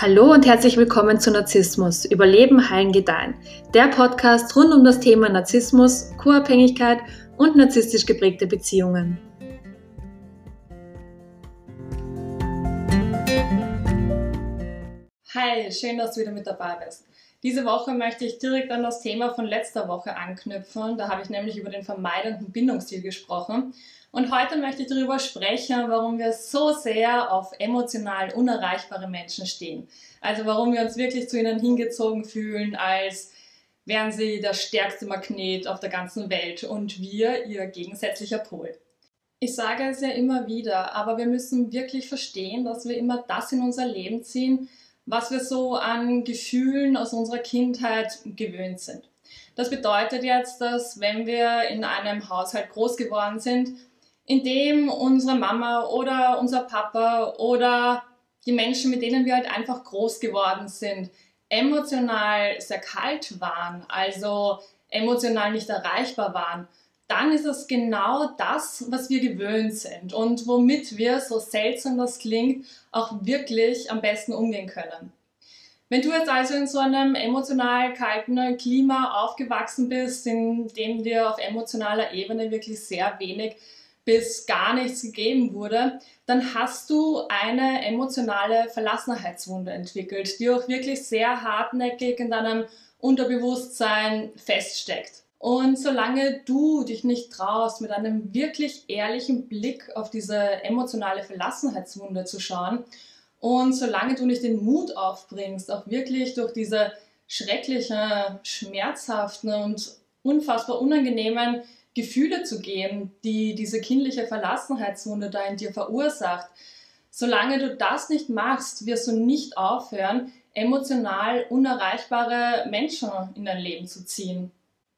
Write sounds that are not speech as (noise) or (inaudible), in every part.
Hallo und herzlich willkommen zu Narzissmus, Überleben, Heilen, Gedeihen. Der Podcast rund um das Thema Narzissmus, Co-Abhängigkeit und narzisstisch geprägte Beziehungen. Hi, schön, dass du wieder mit dabei bist. Diese Woche möchte ich direkt an das Thema von letzter Woche anknüpfen. Da habe ich nämlich über den vermeidenden Bindungsstil gesprochen. Und heute möchte ich darüber sprechen, warum wir so sehr auf emotional unerreichbare Menschen stehen. Also warum wir uns wirklich zu ihnen hingezogen fühlen, als wären sie der stärkste Magnet auf der ganzen Welt und wir ihr gegensätzlicher Pol. Ich sage es ja immer wieder, aber wir müssen wirklich verstehen, dass wir immer das in unser Leben ziehen, was wir so an Gefühlen aus unserer Kindheit gewöhnt sind. Das bedeutet jetzt, dass wenn wir in einem Haushalt groß geworden sind, in dem unsere Mama oder unser Papa oder die Menschen, mit denen wir halt einfach groß geworden sind, emotional sehr kalt waren, also emotional nicht erreichbar waren, dann ist es genau das, was wir gewöhnt sind und womit wir, so seltsam das klingt, auch wirklich am besten umgehen können. Wenn du jetzt also in so einem emotional kalten Klima aufgewachsen bist, in dem dir auf emotionaler Ebene wirklich sehr wenig bis gar nichts gegeben wurde, dann hast du eine emotionale Verlassenheitswunde entwickelt, die auch wirklich sehr hartnäckig in deinem Unterbewusstsein feststeckt. Und solange du dich nicht traust, mit einem wirklich ehrlichen Blick auf diese emotionale Verlassenheitswunde zu schauen und solange du nicht den Mut aufbringst, auch wirklich durch diese schrecklichen, schmerzhaften und unfassbar unangenehmen Gefühle zu gehen, die diese kindliche Verlassenheitswunde da in dir verursacht. Solange du das nicht machst, wirst du nicht aufhören, emotional unerreichbare Menschen in dein Leben zu ziehen.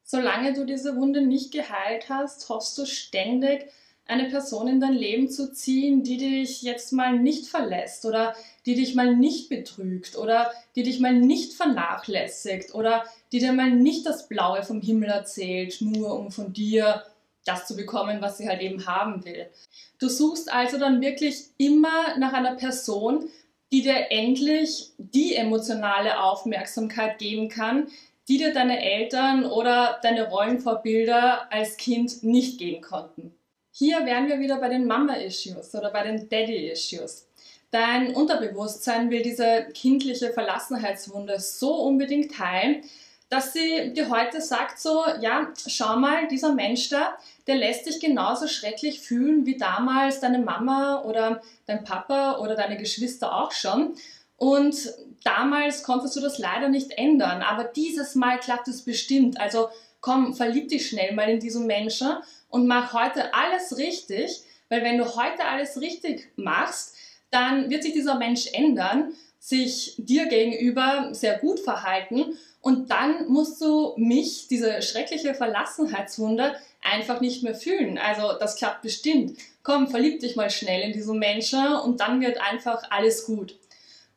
Solange du diese Wunde nicht geheilt hast, hoffst du ständig, eine Person in dein Leben zu ziehen, die dich jetzt mal nicht verlässt oder die dich mal nicht betrügt oder die dich mal nicht vernachlässigt oder die dir mal nicht das Blaue vom Himmel erzählt, nur um von dir das zu bekommen, was sie halt eben haben will. Du suchst also dann wirklich immer nach einer Person, die dir endlich die emotionale Aufmerksamkeit geben kann, die dir deine Eltern oder deine Rollenvorbilder als Kind nicht geben konnten. Hier wären wir wieder bei den Mama-Issues oder bei den Daddy-Issues. Dein Unterbewusstsein will diese kindliche Verlassenheitswunde so unbedingt heilen, dass sie dir heute sagt so, ja, schau mal, dieser Mensch da, der lässt dich genauso schrecklich fühlen wie damals deine Mama oder dein Papa oder deine Geschwister auch schon. Und damals konntest du das leider nicht ändern, aber dieses Mal klappt es bestimmt. Also komm, verlieb dich schnell mal in diesen Menschen und mach heute alles richtig, weil wenn du heute alles richtig machst, dann wird sich dieser Mensch ändern, sich dir gegenüber sehr gut verhalten und dann musst du mich, diese schreckliche Verlassenheitswunde, einfach nicht mehr fühlen. Also das klappt bestimmt. Komm, verlieb dich mal schnell in diesen Menschen und dann wird einfach alles gut.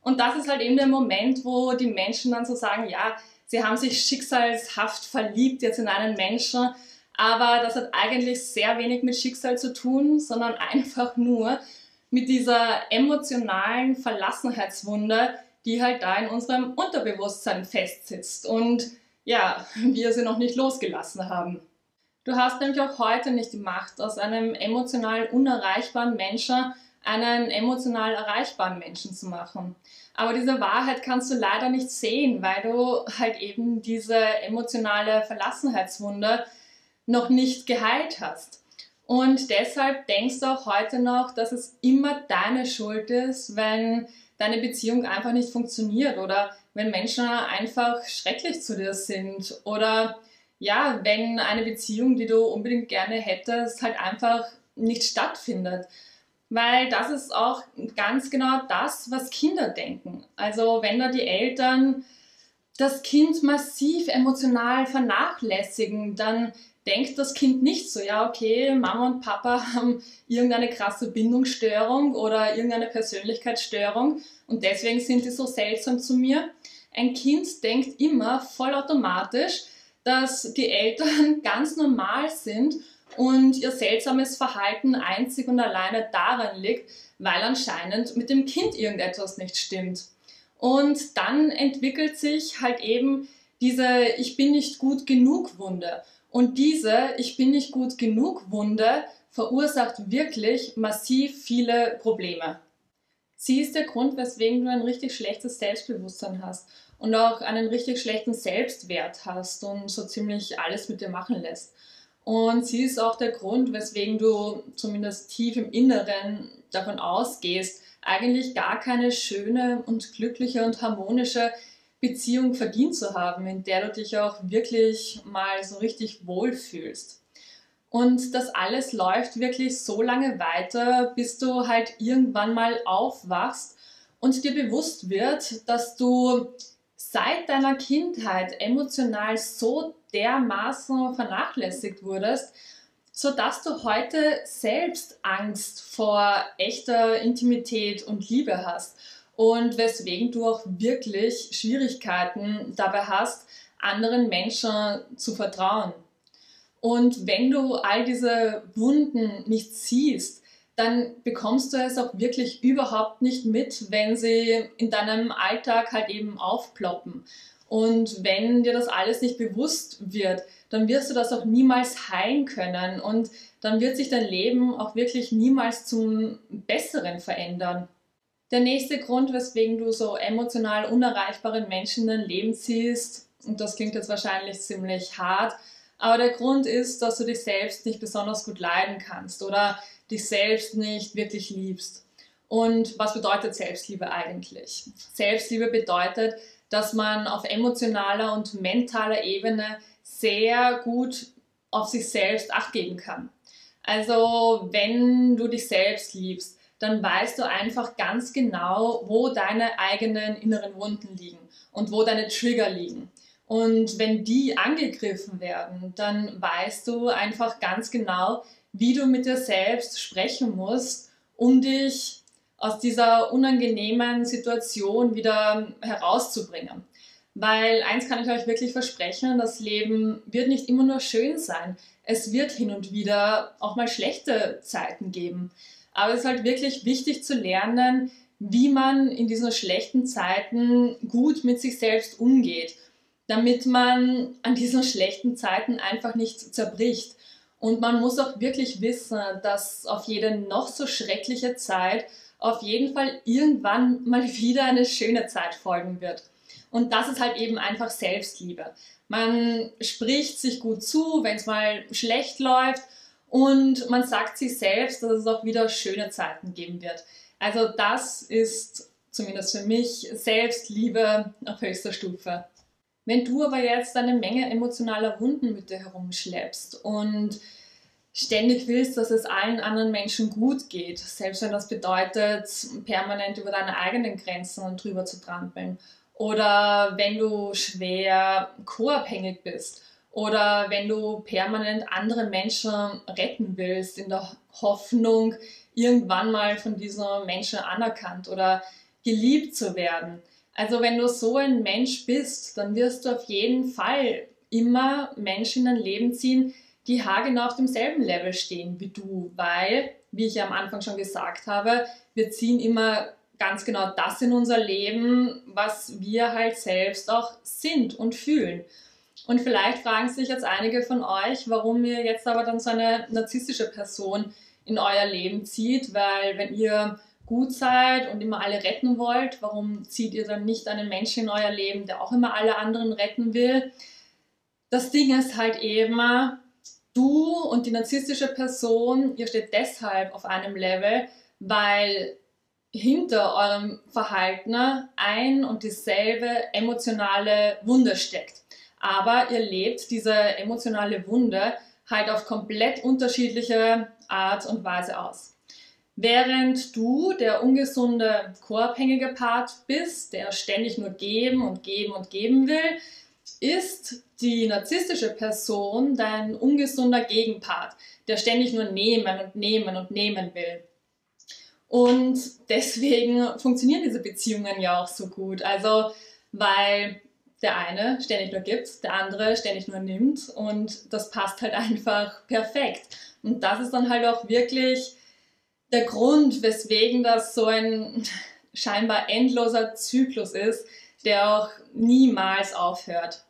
Und das ist halt eben der Moment, wo die Menschen dann so sagen, ja, sie haben sich schicksalshaft verliebt jetzt in einen Menschen, aber das hat eigentlich sehr wenig mit Schicksal zu tun, sondern (laughs) einfach nur mit dieser emotionalen Verlassenheitswunde, die halt da in unserem Unterbewusstsein festsitzt und ja, (laughs) wir sie noch nicht losgelassen haben. Du hast nämlich auch heute nicht die Macht, aus einem emotional unerreichbaren Menschen einen emotional erreichbaren Menschen zu machen. Aber diese Wahrheit kannst du leider nicht sehen, weil du halt eben diese emotionale Verlassenheitswunde noch nicht geheilt hast. Und deshalb denkst du auch heute noch, dass es immer deine Schuld ist, wenn deine Beziehung einfach nicht funktioniert oder wenn Menschen einfach schrecklich zu dir sind oder ja, wenn eine Beziehung, die du unbedingt gerne hättest, halt einfach nicht stattfindet. Weil das ist auch ganz genau das, was Kinder denken. Also wenn da die Eltern das Kind massiv emotional vernachlässigen, dann denkt das Kind nicht so, ja, okay, Mama und Papa (laughs) haben irgendeine krasse Bindungsstörung oder irgendeine Persönlichkeitsstörung und deswegen sind die so seltsam zu mir. Ein Kind denkt immer vollautomatisch, dass die Eltern (laughs) ganz normal sind und ihr seltsames Verhalten einzig und alleine daran liegt, weil anscheinend mit dem Kind irgendetwas nicht stimmt. Und dann entwickelt sich halt eben diese Ich bin nicht gut genug Wunde. Und diese Ich bin nicht gut genug Wunde verursacht wirklich massiv viele Probleme. Sie ist der Grund, weswegen du ein richtig schlechtes Selbstbewusstsein hast und auch einen richtig schlechten Selbstwert hast und so ziemlich alles mit dir machen lässt. Und sie ist auch der Grund, weswegen du zumindest tief im Inneren davon ausgehst, eigentlich gar keine schöne und glückliche und harmonische Beziehung verdient zu haben, in der du dich auch wirklich mal so richtig wohlfühlst. Und das alles läuft wirklich so lange weiter, bis du halt irgendwann mal aufwachst und dir bewusst wird, dass du seit deiner Kindheit emotional so dermaßen vernachlässigt wurdest, sodass du heute selbst Angst vor echter Intimität und Liebe hast und weswegen du auch wirklich Schwierigkeiten dabei hast, anderen Menschen zu vertrauen. Und wenn du all diese Wunden nicht siehst, dann bekommst du es auch wirklich überhaupt nicht mit, wenn sie in deinem Alltag halt eben aufploppen. Und wenn dir das alles nicht bewusst wird, dann wirst du das auch niemals heilen können und dann wird sich dein Leben auch wirklich niemals zum Besseren verändern. Der nächste Grund, weswegen du so emotional unerreichbare Menschen in dein Leben ziehst, und das klingt jetzt wahrscheinlich ziemlich hart, aber der Grund ist, dass du dich selbst nicht besonders gut leiden kannst oder dich selbst nicht wirklich liebst. Und was bedeutet Selbstliebe eigentlich? Selbstliebe bedeutet, dass man auf emotionaler und mentaler Ebene sehr gut auf sich selbst acht geben kann. Also wenn du dich selbst liebst, dann weißt du einfach ganz genau, wo deine eigenen inneren Wunden liegen und wo deine Trigger liegen. Und wenn die angegriffen werden, dann weißt du einfach ganz genau, wie du mit dir selbst sprechen musst, um dich aus dieser unangenehmen Situation wieder herauszubringen. Weil eins kann ich euch wirklich versprechen, das Leben wird nicht immer nur schön sein. Es wird hin und wieder auch mal schlechte Zeiten geben. Aber es ist halt wirklich wichtig zu lernen, wie man in diesen schlechten Zeiten gut mit sich selbst umgeht damit man an diesen schlechten Zeiten einfach nicht zerbricht. Und man muss auch wirklich wissen, dass auf jede noch so schreckliche Zeit auf jeden Fall irgendwann mal (laughs) wieder eine schöne Zeit folgen wird. Und das ist halt eben einfach Selbstliebe. Man spricht sich gut zu, wenn es mal schlecht läuft und man sagt sich selbst, dass es auch wieder schöne Zeiten geben wird. Also das ist zumindest für mich Selbstliebe auf höchster Stufe. Wenn du aber jetzt eine Menge emotionaler Wunden mit dir herumschleppst und ständig willst, dass es allen anderen Menschen gut geht, selbst wenn das bedeutet, permanent über deine eigenen Grenzen drüber zu trampeln, oder wenn du schwer co-abhängig bist, oder wenn du permanent andere Menschen retten willst, in der Hoffnung, irgendwann mal von diesen Menschen anerkannt oder geliebt zu werden also wenn du so ein Mensch bist, dann wirst du auf jeden Fall immer Menschen in dein Leben ziehen, die haargenau auf demselben Level stehen wie du, weil, wie ich ja am Anfang schon gesagt habe, wir ziehen immer ganz genau das in unser Leben, was wir halt selbst auch sind und fühlen. Und vielleicht fragen sich jetzt einige von euch, warum ihr jetzt aber dann so eine narzisstische Person in euer Leben zieht, weil wenn ihr gut seid und immer alle retten wollt, warum zieht ihr dann nicht einen Menschen in euer Leben, der auch immer alle anderen retten will? Das Ding ist halt eben, du und die narzisstische Person, ihr steht deshalb auf einem Level, weil hinter eurem Verhalten ein und dieselbe emotionale Wunde steckt. Aber ihr lebt diese emotionale Wunde halt auf komplett unterschiedliche Art und Weise aus. Während du der ungesunde co-abhängige Part bist, der ständig nur geben und geben und geben will, ist die narzisstische Person dein ungesunder Gegenpart, der ständig nur nehmen und nehmen und nehmen will. Und deswegen funktionieren diese Beziehungen ja auch so gut. Also, weil der eine ständig nur gibt, der andere ständig nur nimmt und das passt halt (laughs) einfach perfekt. Und das ist dann halt auch wirklich der Grund, weswegen das so ein (laughs) scheinbar endloser Zyklus ist, der auch niemals aufhört.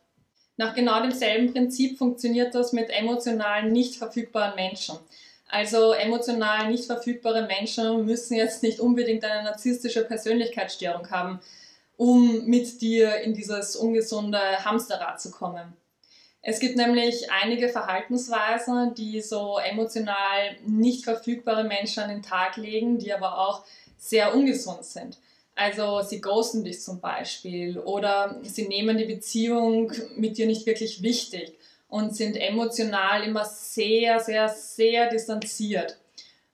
Nach genau demselben Prinzip funktioniert das mit emotional nicht verfügbaren Menschen. Also emotional nicht verfügbare Menschen müssen jetzt nicht unbedingt eine narzisstische Persönlichkeitsstörung haben, um mit dir in dieses ungesunde Hamsterrad zu kommen. Es gibt nämlich einige Verhaltensweisen, die so emotional nicht verfügbare Menschen an den Tag legen, die aber auch sehr ungesund sind. Also sie ghosten dich zum Beispiel oder sie nehmen die Beziehung mit dir nicht wirklich wichtig und sind emotional immer sehr, sehr, sehr distanziert.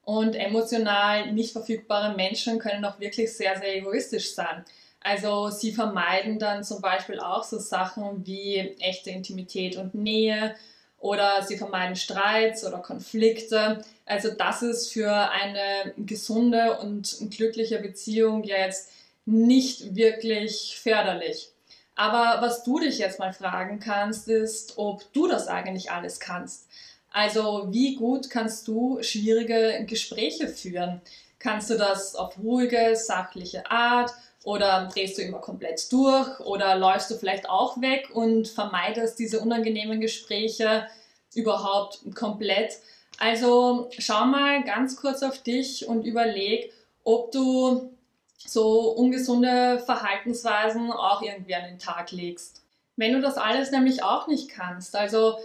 Und emotional nicht verfügbare Menschen können auch wirklich sehr, sehr egoistisch sein. Also sie vermeiden dann zum Beispiel auch so Sachen wie echte Intimität und Nähe oder sie vermeiden Streits oder Konflikte. Also das ist für eine gesunde und glückliche Beziehung jetzt nicht wirklich förderlich. Aber was du dich jetzt mal fragen kannst, ist, ob du das eigentlich alles kannst. Also wie gut kannst du schwierige Gespräche führen? Kannst du das auf ruhige, sachliche Art oder drehst du immer komplett durch oder läufst du vielleicht auch weg und vermeidest diese unangenehmen Gespräche überhaupt komplett? Also schau mal ganz kurz auf dich und überleg, ob du so ungesunde Verhaltensweisen auch irgendwie an den Tag legst. Wenn du das alles nämlich auch nicht kannst, also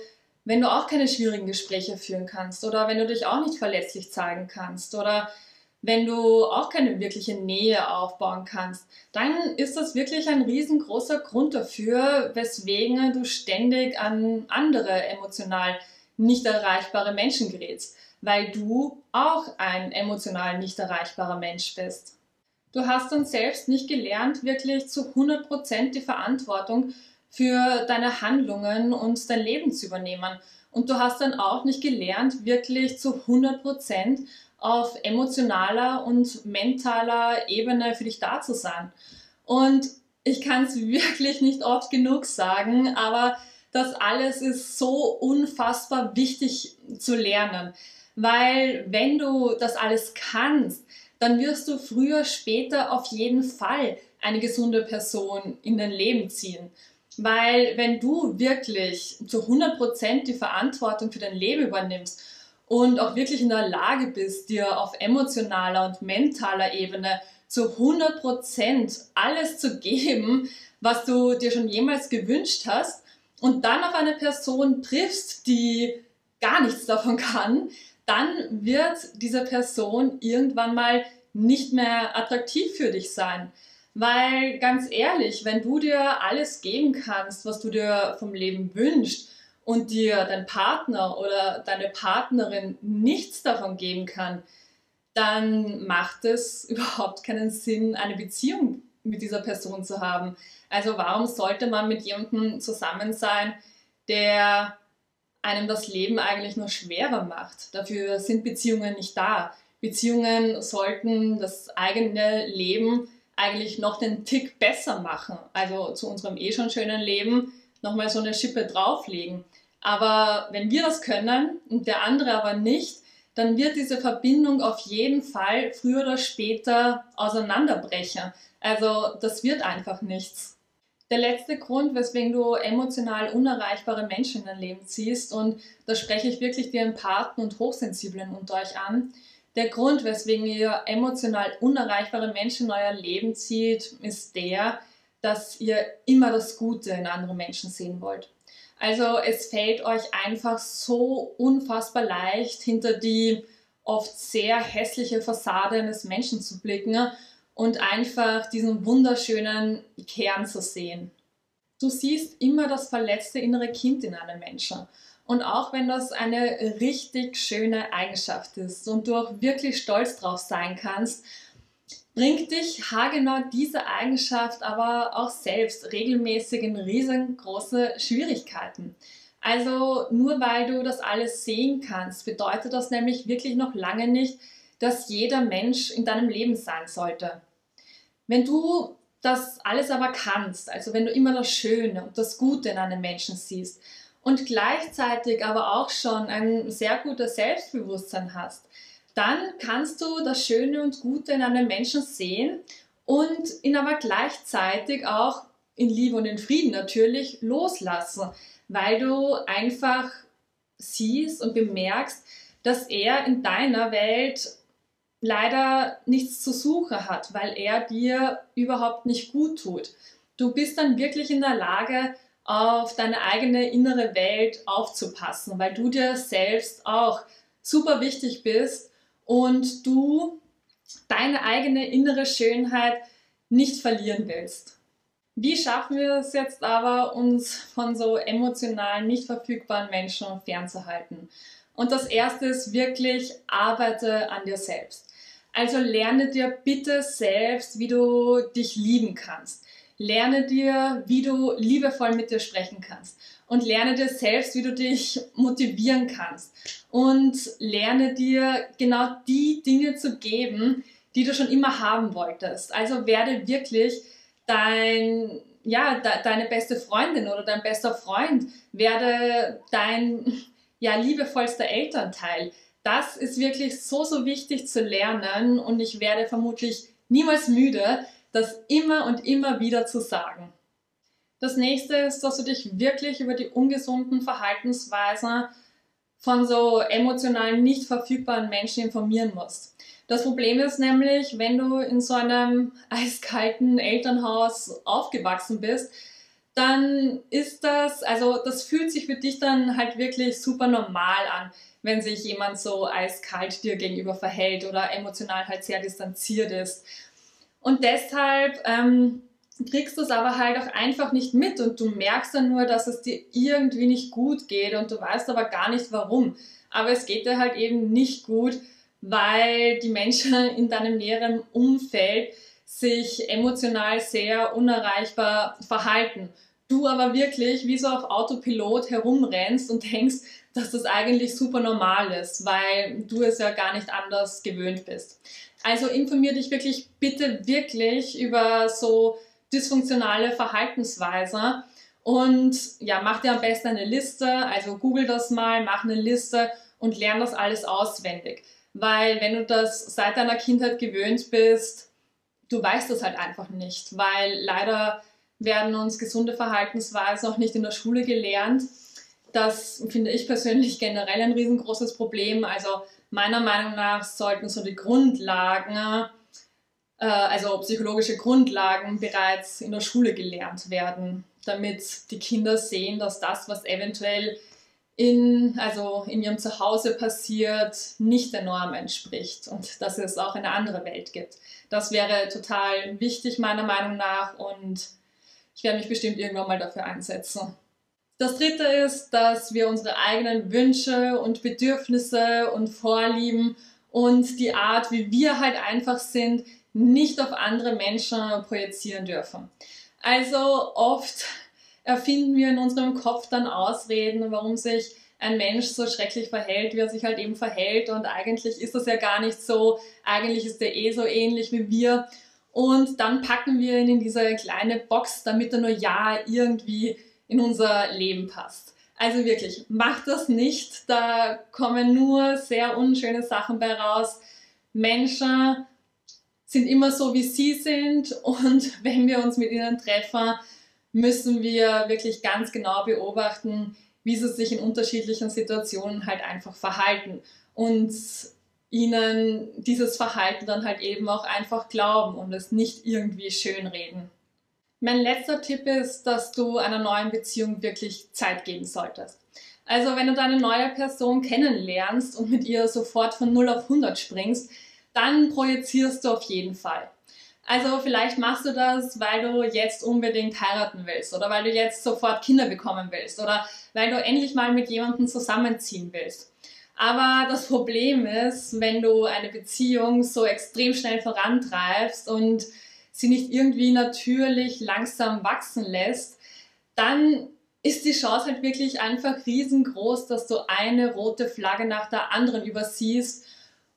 wenn du auch keine schwierigen Gespräche führen kannst oder wenn du dich auch nicht verletzlich zeigen kannst oder wenn du auch keine wirkliche Nähe aufbauen kannst, dann ist das wirklich ein riesengroßer Grund dafür, weswegen du ständig an andere emotional nicht erreichbare Menschen gerätst, weil du auch ein emotional nicht erreichbarer Mensch bist. Du hast dann selbst nicht gelernt, wirklich zu 100% die Verantwortung für deine Handlungen und dein Leben zu übernehmen. Und du hast dann auch nicht gelernt, wirklich zu 100% auf emotionaler und mentaler Ebene für dich da zu sein. Und ich kann es (laughs) wirklich nicht oft genug sagen, aber das alles ist so unfassbar wichtig zu lernen. Weil wenn du das alles kannst, dann wirst du früher, später auf jeden Fall eine gesunde Person in dein Leben ziehen. Weil wenn du wirklich zu 100% die Verantwortung für dein Leben übernimmst und auch wirklich in der Lage bist, dir auf emotionaler und mentaler Ebene zu 100% alles zu geben, was du dir schon jemals gewünscht hast und dann auf eine Person triffst, die gar nichts davon kann, dann wird diese Person irgendwann mal nicht mehr attraktiv für dich sein. Weil ganz ehrlich, wenn du dir alles geben kannst, was du dir vom Leben wünschst und dir dein Partner oder deine Partnerin nichts davon geben kann, dann macht es (laughs) überhaupt keinen Sinn, eine Beziehung mit dieser Person zu haben. Also warum sollte man mit jemandem zusammen sein, der einem das Leben eigentlich nur schwerer macht. Dafür sind Beziehungen nicht da. Beziehungen sollten das eigene Leben eigentlich noch den Tick besser machen. Also zu unserem eh schon schönen Leben nochmal so eine Schippe drauflegen. Aber wenn wir das können und der andere aber nicht, dann wird diese Verbindung auf jeden Fall früher oder später auseinanderbrechen. Also das wird einfach nichts der letzte Grund, weswegen du emotional unerreichbare Menschen in dein Leben ziehst, und da spreche ich wirklich die Empathen und Hochsensiblen unter euch an, der Grund, weswegen ihr emotional unerreichbare Menschen in euer Leben zieht, ist der, dass ihr immer das Gute in anderen Menschen sehen wollt. Also es fällt euch einfach so unfassbar leicht, hinter die oft sehr hässliche Fassade eines Menschen zu blicken und einfach diesen wunderschönen Kern zu sehen. Du siehst immer das verletzte innere Kind in einem Menschen. Und auch wenn das eine richtig schöne Eigenschaft ist und du auch wirklich stolz drauf sein kannst, bringt dich haargenau diese Eigenschaft aber auch selbst regelmäßig in riesengroße Schwierigkeiten. Also nur weil du das alles sehen kannst, bedeutet das nämlich wirklich noch lange nicht, dass jeder Mensch in deinem Leben sein sollte. Wenn du das alles aber kannst, also wenn du immer das Schöne und das Gute in einem Menschen siehst und gleichzeitig aber auch schon ein sehr gutes Selbstbewusstsein hast, dann kannst du das Schöne und Gute in einem Menschen sehen und ihn aber gleichzeitig auch in Liebe und in Frieden natürlich loslassen, weil du einfach siehst und bemerkst, dass er in deiner Welt leider nichts zu suchen hat, weil er dir überhaupt nicht gut tut. Du bist dann wirklich in der Lage, auf deine eigene innere Welt aufzupassen, weil du dir selbst auch super wichtig bist und du deine eigene innere Schönheit nicht verlieren willst. Wie schaffen wir es jetzt aber, uns von so emotional nicht verfügbaren Menschen fernzuhalten? Und das erste ist wirklich, arbeite an dir selbst. Also lerne dir bitte selbst, wie du dich lieben kannst. Lerne dir, wie du liebevoll mit dir sprechen kannst. Und lerne dir selbst, wie du dich motivieren kannst. Und lerne dir genau die Dinge zu geben, die du schon immer haben wolltest. Also werde wirklich dein, ja, de, deine beste Freundin oder dein bester Freund. Werde dein, ja, liebevollster Elternteil. Das ist wirklich so, so wichtig zu lernen und ich werde vermutlich niemals müde, das immer und immer wieder zu sagen. Das nächste ist, dass du dich wirklich über die ungesunden Verhaltensweisen von so emotional nicht verfügbaren Menschen informieren musst. Das Problem ist nämlich, wenn du in so einem eiskalten Elternhaus aufgewachsen bist, dann ist das, also das fühlt sich für dich dann halt wirklich super normal an, wenn sich jemand so eiskalt dir gegenüber verhält oder emotional halt sehr distanziert ist. Und deshalb ähm, kriegst du es aber halt auch einfach nicht mit und du merkst dann nur, dass es dir irgendwie nicht gut geht und du weißt aber gar nicht warum. Aber es geht dir halt eben nicht gut, weil die Menschen (laughs) in deinem näheren Umfeld sich emotional sehr unerreichbar verhalten. Du aber wirklich wie so auf Autopilot herumrennst und denkst, dass das eigentlich super normal ist, weil du es ja gar nicht anders gewöhnt bist. Also informier dich wirklich bitte wirklich über so dysfunktionale Verhaltensweise und ja, mach dir am besten eine Liste, also google das mal, mach eine Liste und lern das alles auswendig. Weil wenn du das seit deiner Kindheit gewöhnt bist, du weißt das halt einfach nicht, weil leider werden uns gesunde Verhaltensweisen auch nicht in der Schule gelernt. Das finde ich persönlich (laughs) generell ein riesengroßes Problem. Also meiner Meinung nach sollten so die Grundlagen, äh, also psychologische Grundlagen bereits in der Schule gelernt werden, damit die Kinder sehen, dass das, was eventuell in, also in ihrem Zuhause passiert, nicht der Norm entspricht und dass es auch eine andere Welt gibt. Das wäre total wichtig meiner Meinung nach und ich werde mich bestimmt irgendwann mal dafür einsetzen. Das dritte ist, dass wir unsere eigenen Wünsche und Bedürfnisse und Vorlieben und die Art, wie wir halt einfach sind, nicht auf andere Menschen projizieren dürfen. Also oft erfinden wir in unserem Kopf dann Ausreden, warum sich ein Mensch so schrecklich verhält, wie er sich halt eben verhält. Und eigentlich ist das ja gar nicht so. Eigentlich ist er eh so ähnlich wie wir. Und dann packen wir ihn in diese kleine Box, damit er nur ja irgendwie in unser Leben passt. Also wirklich, macht das nicht. Da kommen nur sehr unschöne Sachen bei raus. Menschen sind immer so, wie sie sind. Und (laughs) wenn wir uns mit ihnen treffen, müssen wir wirklich ganz genau beobachten, wie sie sich in unterschiedlichen Situationen halt einfach verhalten und ihnen dieses Verhalten dann halt eben auch einfach glauben und es nicht irgendwie schönreden. Mein letzter Tipp ist, dass du einer neuen Beziehung wirklich Zeit geben solltest. Also wenn du deine neue Person kennenlernst und mit ihr sofort von 0 auf 100 springst, dann projizierst du auf jeden Fall. Also vielleicht machst du das, weil du jetzt unbedingt heiraten willst oder weil du jetzt sofort Kinder bekommen willst oder weil du endlich mal mit jemandem zusammenziehen willst. Aber das Problem ist, wenn du eine Beziehung so extrem schnell vorantreibst und sie nicht irgendwie natürlich langsam wachsen lässt, dann ist die Chance halt wirklich einfach riesengroß, dass du eine rote Flagge nach der anderen übersiehst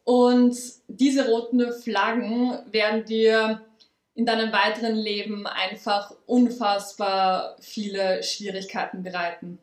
und diese roten Flaggen werden dir in deinem weiteren Leben einfach unfassbar viele Schwierigkeiten bereiten.